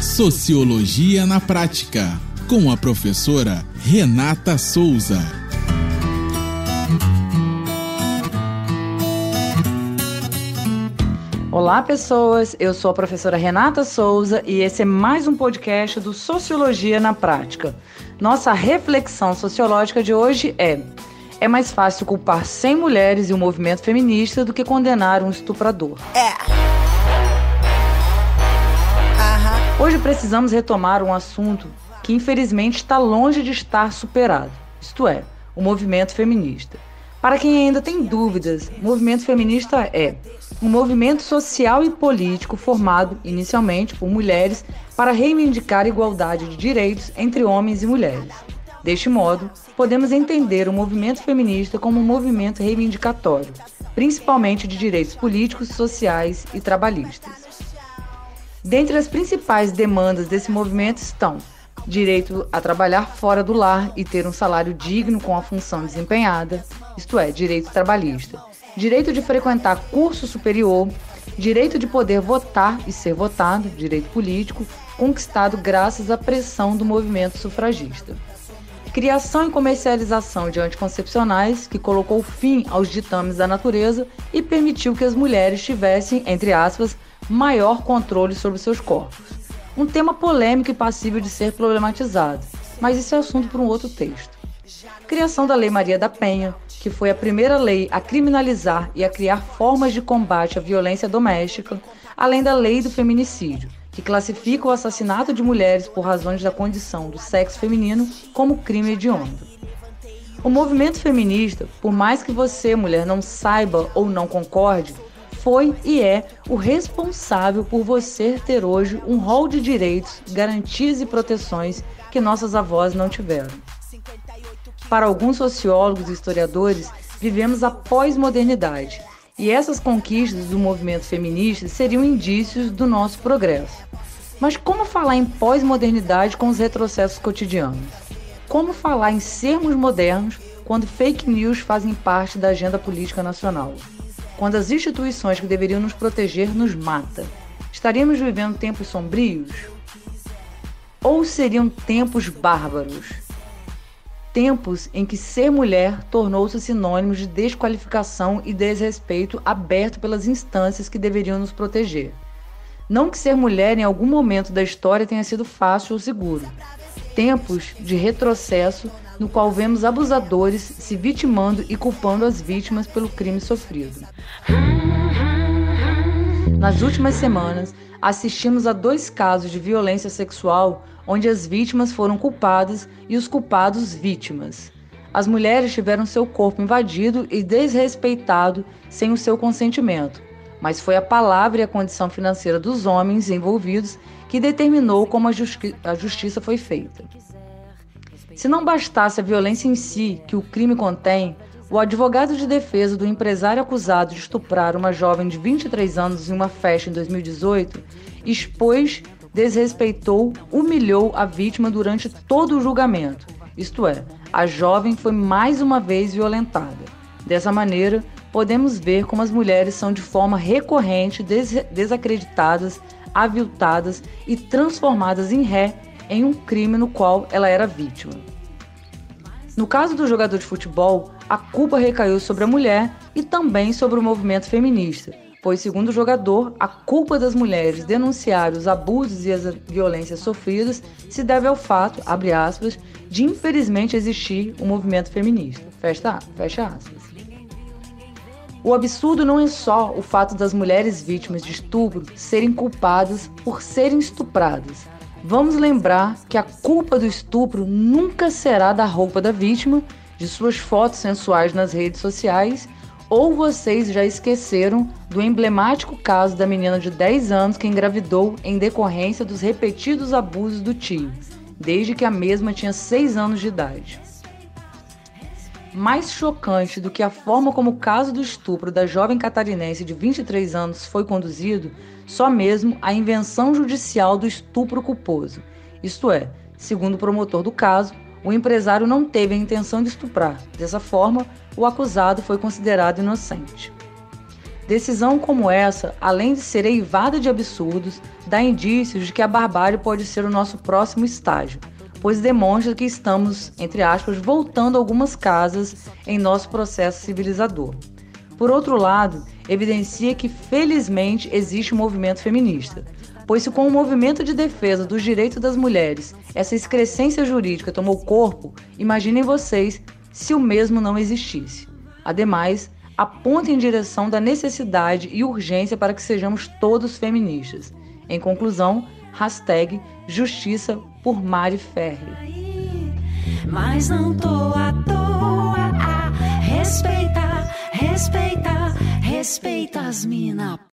Sociologia na Prática, com a professora Renata Souza. Olá, pessoas. Eu sou a professora Renata Souza e esse é mais um podcast do Sociologia na Prática. Nossa reflexão sociológica de hoje é: é mais fácil culpar 100 mulheres e o movimento feminista do que condenar um estuprador. É. Hoje precisamos retomar um assunto que infelizmente está longe de estar superado, isto é, o movimento feminista. Para quem ainda tem dúvidas, o movimento feminista é um movimento social e político formado inicialmente por mulheres para reivindicar igualdade de direitos entre homens e mulheres. Deste modo, podemos entender o movimento feminista como um movimento reivindicatório, principalmente de direitos políticos, sociais e trabalhistas. Dentre as principais demandas desse movimento estão direito a trabalhar fora do lar e ter um salário digno com a função desempenhada, isto é, direito trabalhista, direito de frequentar curso superior, direito de poder votar e ser votado, direito político, conquistado graças à pressão do movimento sufragista. Criação e comercialização de anticoncepcionais, que colocou fim aos ditames da natureza e permitiu que as mulheres tivessem, entre aspas, maior controle sobre seus corpos. Um tema polêmico e passível de ser problematizado, mas isso é assunto para um outro texto. Criação da Lei Maria da Penha, que foi a primeira lei a criminalizar e a criar formas de combate à violência doméstica, além da Lei do Feminicídio, que classifica o assassinato de mulheres por razões da condição do sexo feminino como crime hediondo. O movimento feminista, por mais que você, mulher, não saiba ou não concorde, foi e é o responsável por você ter hoje um rol de direitos, garantias e proteções que nossas avós não tiveram. Para alguns sociólogos e historiadores, vivemos a pós-modernidade, e essas conquistas do movimento feminista seriam indícios do nosso progresso. Mas como falar em pós-modernidade com os retrocessos cotidianos? Como falar em sermos modernos quando fake news fazem parte da agenda política nacional? Quando as instituições que deveriam nos proteger nos mata? Estaríamos vivendo tempos sombrios? Ou seriam tempos bárbaros? Tempos em que ser mulher tornou-se sinônimo de desqualificação e desrespeito aberto pelas instâncias que deveriam nos proteger. Não que ser mulher em algum momento da história tenha sido fácil ou seguro. Tempos de retrocesso no qual vemos abusadores se vitimando e culpando as vítimas pelo crime sofrido. Nas últimas semanas, assistimos a dois casos de violência sexual onde as vítimas foram culpadas e os culpados vítimas. As mulheres tiveram seu corpo invadido e desrespeitado sem o seu consentimento, mas foi a palavra e a condição financeira dos homens envolvidos que determinou como a, justi a justiça foi feita. Se não bastasse a violência em si que o crime contém, o advogado de defesa do empresário acusado de estuprar uma jovem de 23 anos em uma festa em 2018 expôs, desrespeitou, humilhou a vítima durante todo o julgamento. Isto é, a jovem foi mais uma vez violentada. Dessa maneira, podemos ver como as mulheres são de forma recorrente des desacreditadas, aviltadas e transformadas em ré em um crime no qual ela era vítima. No caso do jogador de futebol, a culpa recaiu sobre a mulher e também sobre o movimento feminista, pois, segundo o jogador, a culpa das mulheres denunciar os abusos e as violências sofridas se deve ao fato, abre aspas, de infelizmente existir um movimento feminista. Fecha, fecha aspas. O absurdo não é só o fato das mulheres vítimas de estupro serem culpadas por serem estupradas, Vamos lembrar que a culpa do estupro nunca será da roupa da vítima, de suas fotos sensuais nas redes sociais, ou vocês já esqueceram do emblemático caso da menina de 10 anos que engravidou em decorrência dos repetidos abusos do tio, desde que a mesma tinha 6 anos de idade. Mais chocante do que a forma como o caso do estupro da jovem catarinense de 23 anos foi conduzido, só mesmo a invenção judicial do estupro culposo. Isto é, segundo o promotor do caso, o empresário não teve a intenção de estuprar. Dessa forma, o acusado foi considerado inocente. Decisão como essa, além de ser eivada de absurdos, dá indícios de que a barbárie pode ser o nosso próximo estágio, pois demonstra que estamos, entre aspas, voltando algumas casas em nosso processo civilizador. Por outro lado, evidencia que felizmente existe um movimento feminista, pois se com o movimento de defesa dos direitos das mulheres essa excrescência jurídica tomou corpo, imaginem vocês se o mesmo não existisse. Ademais, aponta em direção da necessidade e urgência para que sejamos todos feministas. Em conclusão, hashtag Justiça por Mari Ferri. Mas não tô à toa, respeita, respeita, respeita as mina